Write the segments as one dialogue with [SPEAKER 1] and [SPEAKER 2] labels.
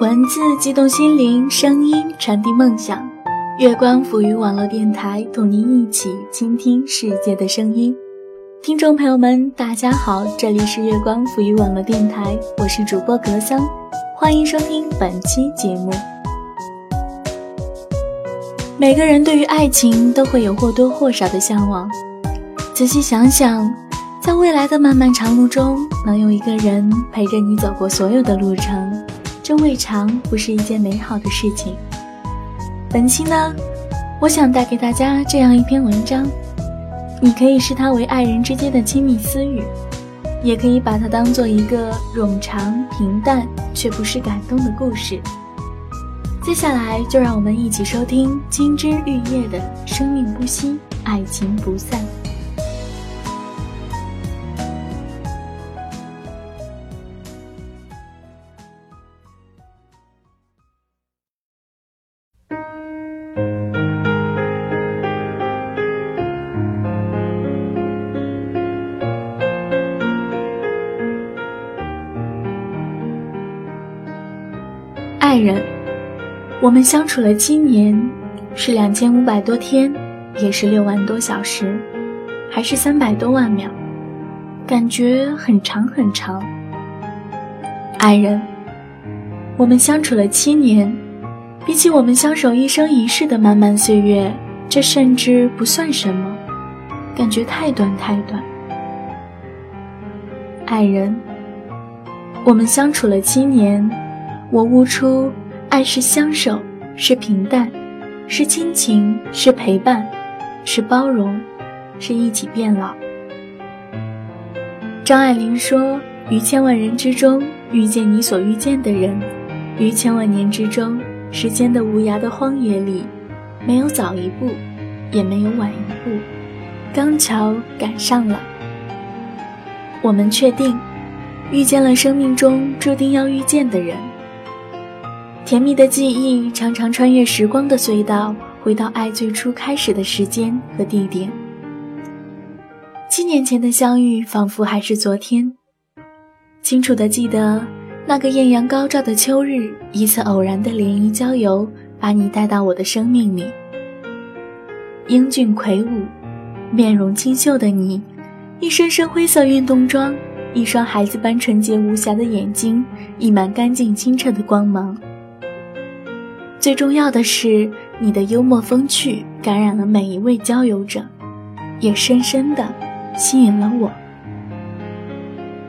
[SPEAKER 1] 文字激动心灵，声音传递梦想。月光抚予网络电台，同您一起倾听世界的声音。听众朋友们，大家好，这里是月光抚予网络电台，我是主播格桑，欢迎收听本期节目。每个人对于爱情都会有或多或少的向往，仔细想想，在未来的漫漫长路中，能有一个人陪着你走过所有的路程。这未尝不是一件美好的事情。本期呢，我想带给大家这样一篇文章，你可以视它为爱人之间的亲密私语，也可以把它当做一个冗长平淡却不失感动的故事。接下来，就让我们一起收听金枝玉叶的《生命不息，爱情不散》。人，我们相处了七年，是两千五百多天，也是六万多小时，还是三百多万秒，感觉很长很长。爱人，我们相处了七年，比起我们相守一生一世的漫漫岁月，这甚至不算什么，感觉太短太短。爱人，我们相处了七年。我悟出，爱是相守，是平淡，是亲情，是陪伴，是包容，是一起变老。张爱玲说：“于千万人之中遇见你所遇见的人，于千万年之中，时间的无涯的荒野里，没有早一步，也没有晚一步，刚巧赶上了。我们确定，遇见了生命中注定要遇见的人。”甜蜜的记忆常常穿越时光的隧道，回到爱最初开始的时间和地点。七年前的相遇仿佛还是昨天，清楚的记得那个艳阳高照的秋日，一次偶然的联谊郊游，把你带到我的生命里。英俊魁梧、面容清秀的你，一身身灰色运动装，一双孩子般纯洁无瑕的眼睛，溢满干净清澈的光芒。最重要的是，你的幽默风趣感染了每一位交友者，也深深的吸引了我。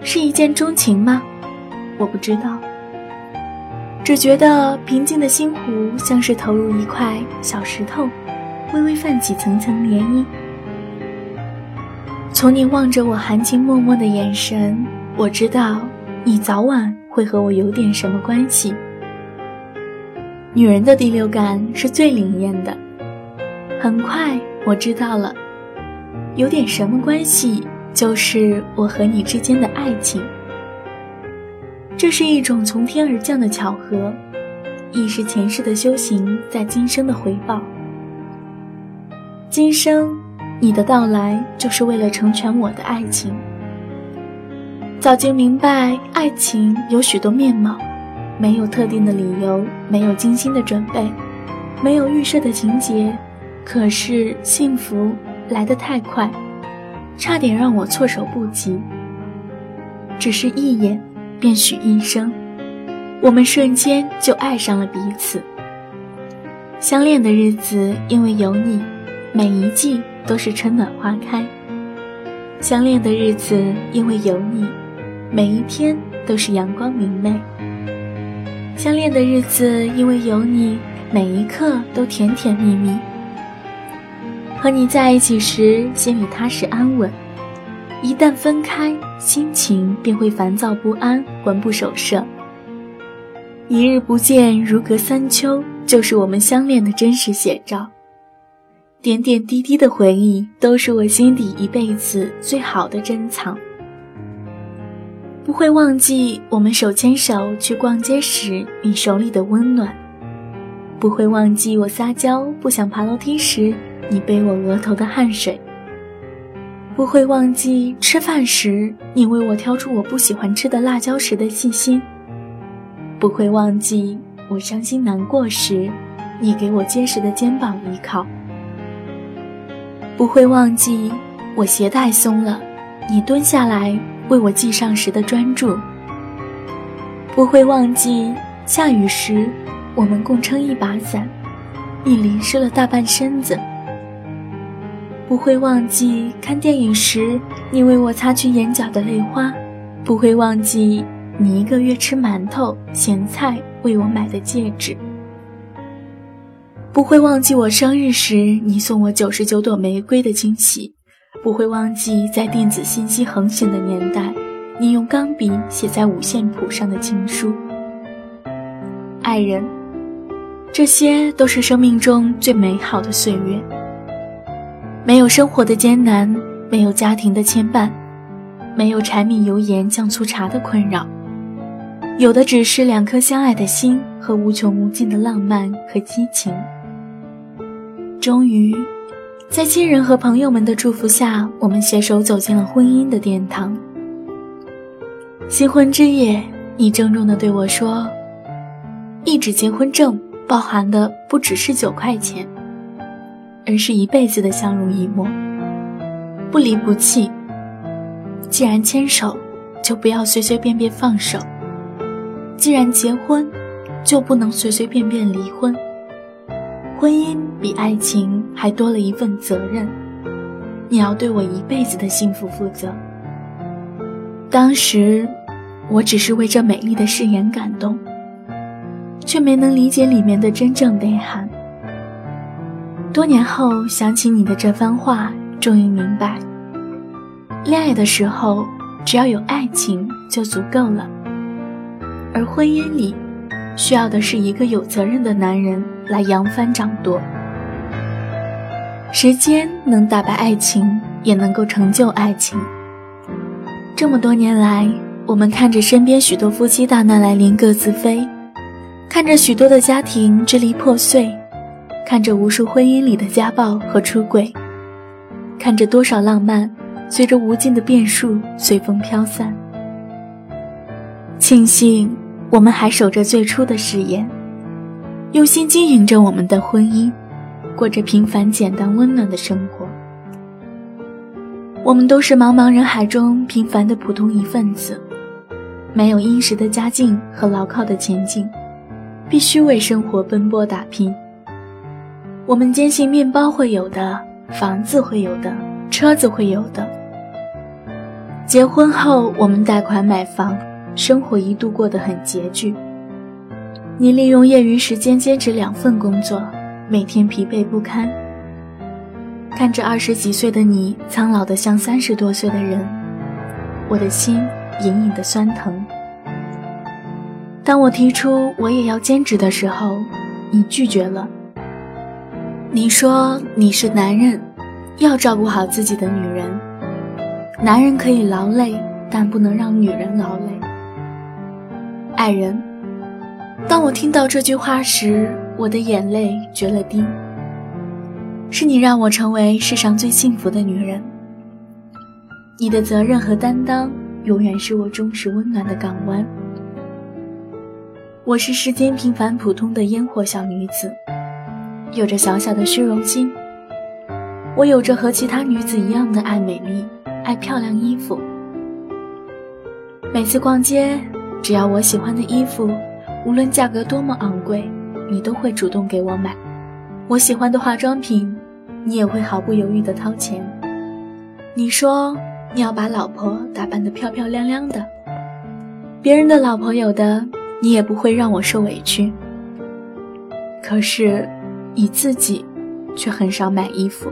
[SPEAKER 1] 是一见钟情吗？我不知道，只觉得平静的星湖像是投入一块小石头，微微泛起层层涟漪。从你望着我含情脉脉的眼神，我知道你早晚会和我有点什么关系。女人的第六感是最灵验的。很快我知道了，有点什么关系，就是我和你之间的爱情。这是一种从天而降的巧合，亦是前世的修行在今生的回报。今生，你的到来就是为了成全我的爱情。早就明白，爱情有许多面貌。没有特定的理由，没有精心的准备，没有预设的情节，可是幸福来得太快，差点让我措手不及。只是一眼，便许一生，我们瞬间就爱上了彼此。相恋的日子，因为有你，每一季都是春暖花开；相恋的日子，因为有你，每一天都是阳光明媚。相恋的日子，因为有你，每一刻都甜甜蜜蜜。和你在一起时，心里踏实安稳；一旦分开，心情便会烦躁不安，魂不守舍。一日不见，如隔三秋，就是我们相恋的真实写照。点点滴滴的回忆，都是我心底一辈子最好的珍藏。不会忘记我们手牵手去逛街时你手里的温暖，不会忘记我撒娇不想爬楼梯时你背我额头的汗水，不会忘记吃饭时你为我挑出我不喜欢吃的辣椒时的细心，不会忘记我伤心难过时，你给我坚实的肩膀依靠；不会忘记我鞋带松了，你蹲下来为我系上时的专注；不会忘记下雨时我们共撑一把伞，你淋湿了大半身子；不会忘记看电影时你为我擦去眼角的泪花；不会忘记。你一个月吃馒头、咸菜为我买的戒指，不会忘记我生日时你送我九十九朵玫瑰的惊喜，不会忘记在电子信息横行的年代，你用钢笔写在五线谱上的情书。爱人，这些都是生命中最美好的岁月，没有生活的艰难，没有家庭的牵绊，没有柴米油盐酱醋茶的困扰。有的只是两颗相爱的心和无穷无尽的浪漫和激情。终于，在亲人和朋友们的祝福下，我们携手走进了婚姻的殿堂。新婚之夜，你郑重地对我说：“一纸结婚证包含的不只是九块钱，而是一辈子的相濡以沫，不离不弃。既然牵手，就不要随随便便放手。”既然结婚，就不能随随便便离婚。婚姻比爱情还多了一份责任，你要对我一辈子的幸福负责。当时，我只是为这美丽的誓言感动，却没能理解里面的真正内涵。多年后想起你的这番话，终于明白，恋爱的时候，只要有爱情就足够了。而婚姻里，需要的是一个有责任的男人来扬帆掌舵。时间能打败爱情，也能够成就爱情。这么多年来，我们看着身边许多夫妻大难来临各自飞，看着许多的家庭支离破碎，看着无数婚姻里的家暴和出轨，看着多少浪漫随着无尽的变数随风飘散。庆幸。我们还守着最初的誓言，用心经营着我们的婚姻，过着平凡、简单、温暖的生活。我们都是茫茫人海中平凡的普通一份子，没有殷实的家境和牢靠的前景，必须为生活奔波打拼。我们坚信面包会有的，房子会有的，车子会有的。结婚后，我们贷款买房。生活一度过得很拮据。你利用业余时间兼职两份工作，每天疲惫不堪。看着二十几岁的你苍老的像三十多岁的人，我的心隐隐的酸疼。当我提出我也要兼职的时候，你拒绝了。你说你是男人，要照顾好自己的女人。男人可以劳累，但不能让女人劳累。爱人，当我听到这句话时，我的眼泪决了堤。是你让我成为世上最幸福的女人。你的责任和担当，永远是我忠实温暖的港湾。我是世间平凡普通的烟火小女子，有着小小的虚荣心。我有着和其他女子一样的爱美丽，爱漂亮衣服。每次逛街。只要我喜欢的衣服，无论价格多么昂贵，你都会主动给我买。我喜欢的化妆品，你也会毫不犹豫地掏钱。你说你要把老婆打扮得漂漂亮亮的，别人的老婆有的，你也不会让我受委屈。可是，你自己却很少买衣服，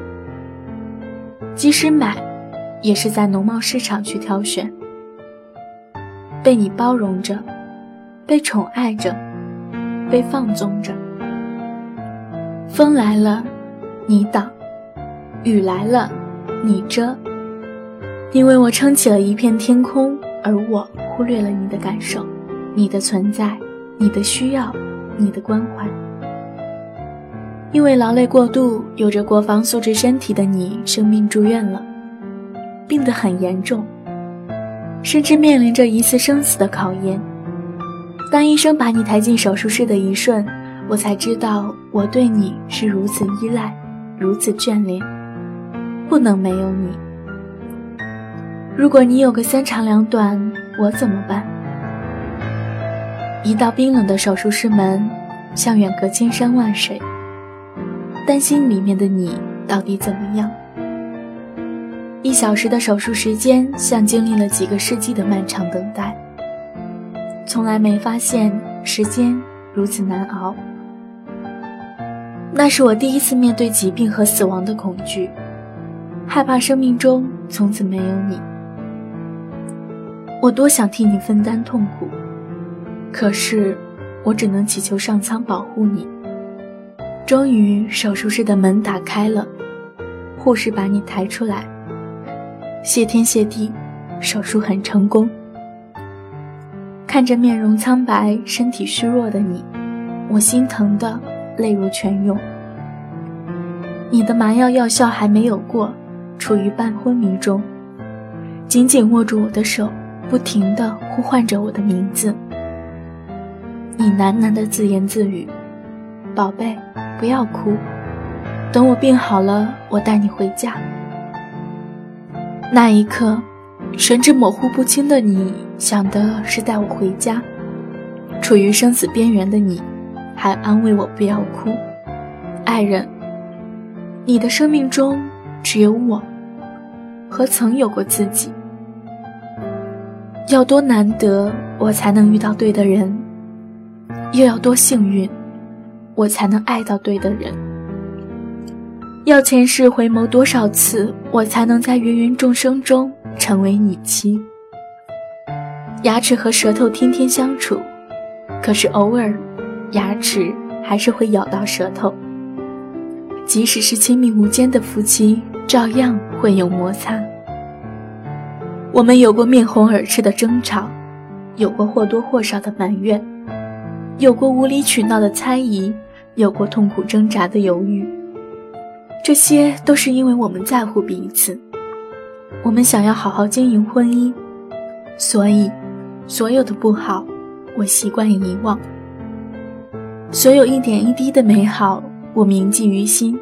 [SPEAKER 1] 即使买，也是在农贸市场去挑选。被你包容着，被宠爱着，被放纵着。风来了，你挡；雨来了，你遮。你为我撑起了一片天空，而我忽略了你的感受、你的存在、你的需要、你的关怀。因为劳累过度，有着国防素质身体的你生病住院了，病得很严重。甚至面临着一次生死的考验，当医生把你抬进手术室的一瞬，我才知道我对你是如此依赖，如此眷恋，不能没有你。如果你有个三长两短，我怎么办？一道冰冷的手术室门，像远隔千山万水。担心里面的你到底怎么样？一小时的手术时间，像经历了几个世纪的漫长等待。从来没发现时间如此难熬。那是我第一次面对疾病和死亡的恐惧，害怕生命中从此没有你。我多想替你分担痛苦，可是我只能祈求上苍保护你。终于，手术室的门打开了，护士把你抬出来。谢天谢地，手术很成功。看着面容苍白、身体虚弱的你，我心疼的泪如泉涌。你的麻药药效还没有过，处于半昏迷中，紧紧握住我的手，不停的呼唤着我的名字。你喃喃的自言自语：“宝贝。”不要哭，等我病好了，我带你回家。那一刻，神志模糊不清的你想的是带我回家，处于生死边缘的你，还安慰我不要哭。爱人，你的生命中只有我，何曾有过自己。要多难得，我才能遇到对的人，又要多幸运。我才能爱到对的人。要前世回眸多少次，我才能在芸芸众生中成为你妻？牙齿和舌头天天相处，可是偶尔，牙齿还是会咬到舌头。即使是亲密无间的夫妻，照样会有摩擦。我们有过面红耳赤的争吵，有过或多或少的埋怨。有过无理取闹的猜疑，有过痛苦挣扎的犹豫，这些都是因为我们在乎彼此，我们想要好好经营婚姻，所以，所有的不好，我习惯遗忘；所有一点一滴的美好，我铭记于心。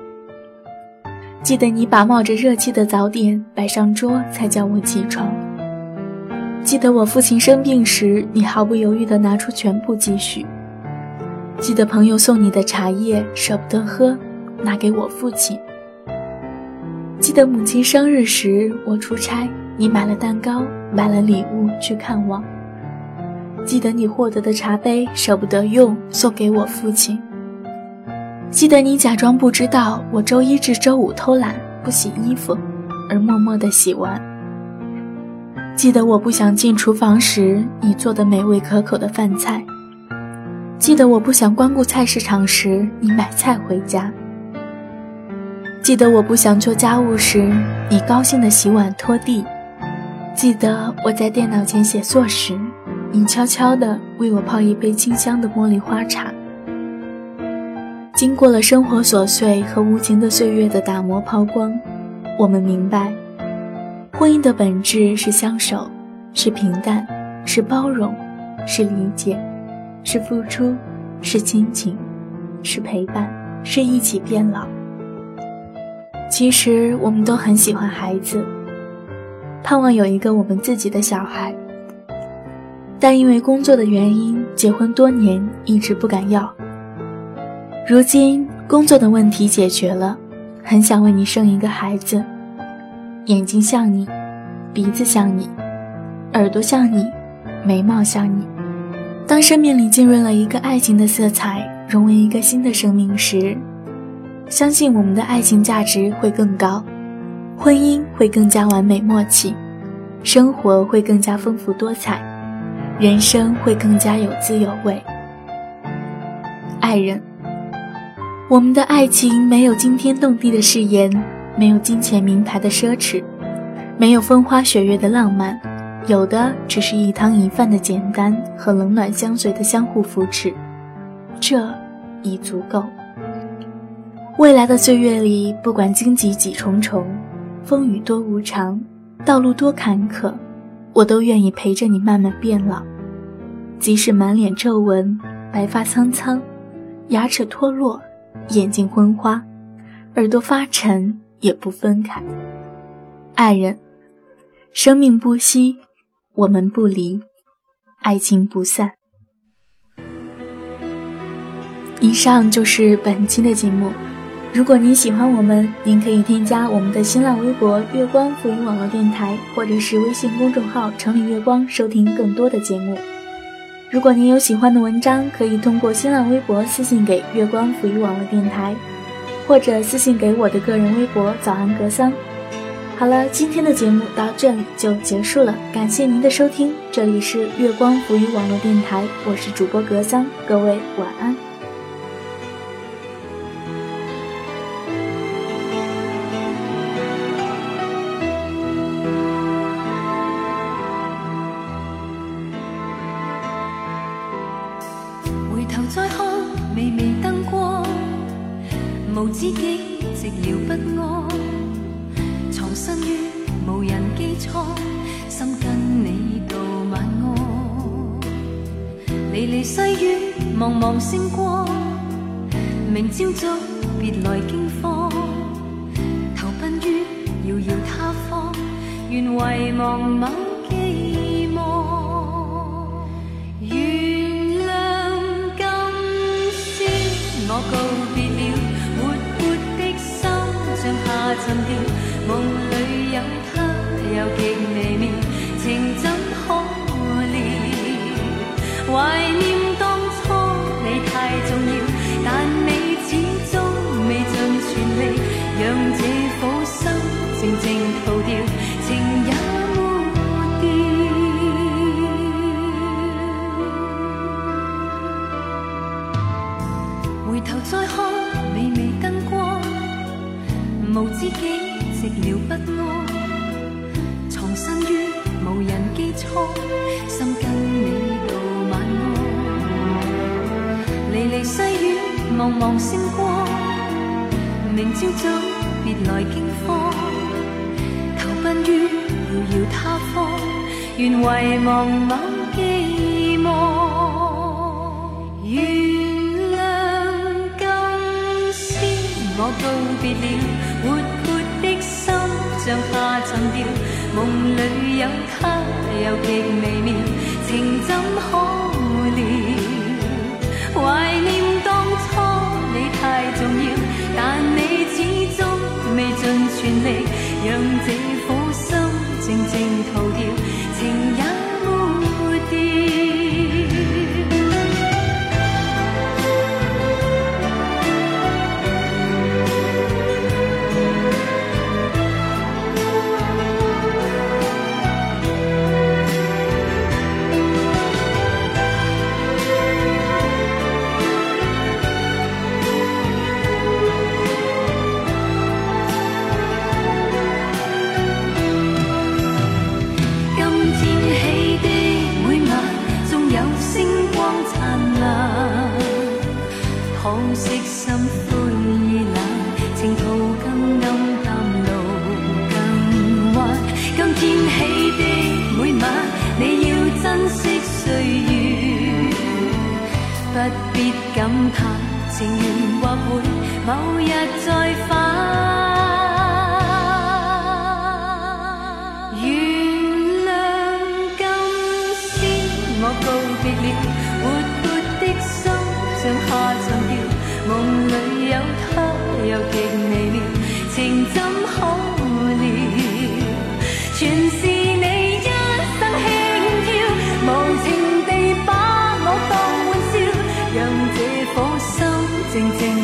[SPEAKER 1] 记得你把冒着热气的早点摆上桌，才叫我起床；记得我父亲生病时，你毫不犹豫地拿出全部积蓄。记得朋友送你的茶叶舍不得喝，拿给我父亲。记得母亲生日时我出差，你买了蛋糕，买了礼物去看望。记得你获得的茶杯舍不得用，送给我父亲。记得你假装不知道我周一至周五偷懒不洗衣服，而默默的洗完。记得我不想进厨房时，你做的美味可口的饭菜。记得我不想光顾菜市场时，你买菜回家；记得我不想做家务时，你高兴的洗碗拖地；记得我在电脑前写作时，你悄悄的为我泡一杯清香的茉莉花茶。经过了生活琐碎和无情的岁月的打磨抛光，我们明白，婚姻的本质是相守，是平淡，是包容，是理解。是付出，是亲情，是陪伴，是一起变老。其实我们都很喜欢孩子，盼望有一个我们自己的小孩，但因为工作的原因，结婚多年一直不敢要。如今工作的问题解决了，很想为你生一个孩子，眼睛像你，鼻子像你，耳朵像你，眉毛像你。当生命里浸润了一个爱情的色彩，融为一个新的生命时，相信我们的爱情价值会更高，婚姻会更加完美默契，生活会更加丰富多彩，人生会更加有滋有味。爱人，我们的爱情没有惊天动地的誓言，没有金钱名牌的奢侈，没有风花雪月的浪漫。有的只是一汤一饭的简单和冷暖相随的相互扶持，这已足够。未来的岁月里，不管荆棘几重重，风雨多无常，道路多坎坷，我都愿意陪着你慢慢变老，即使满脸皱纹，白发苍苍，牙齿脱落，眼睛昏花，耳朵发沉，也不分开。爱人，生命不息，我们不离，爱情不散。以上就是本期的节目。如果您喜欢我们，您可以添加我们的新浪微博“月光浮云网络电台”或者是微信公众号“城里月光”收听更多的节目。如果您有喜欢的文章，可以通过新浪微博私信给“月光浮云网络电台”，或者私信给我的个人微博“早安格桑”。好了，今天的节目到这里就结束了，感谢您的收听，这里是月光浮云网络电台，我是主播格桑，各位晚安。
[SPEAKER 2] 再看微微灯光无止境寂寥不安，藏身于无人机舱，心跟你道晚安。离离细雨，茫茫星光，明朝早别来惊慌，投奔于遥遥他方，愿遗忘某告别了活泼的心像下沉掉无知己寂寥不安，藏身于无人机舱，心跟你道晚安。离离细雨，茫茫星光，明朝早别来惊慌，投奔于遥遥他方，愿遗忘某寄望。原谅今宵我告别了。梦里有他又极微妙，情怎可料？怀念当初你太重要，但你始终未尽全力，可惜心灰意冷情途更暗淡路更弯今天起的每晚你要珍惜岁月不必感叹情缘或会某日再返。静静。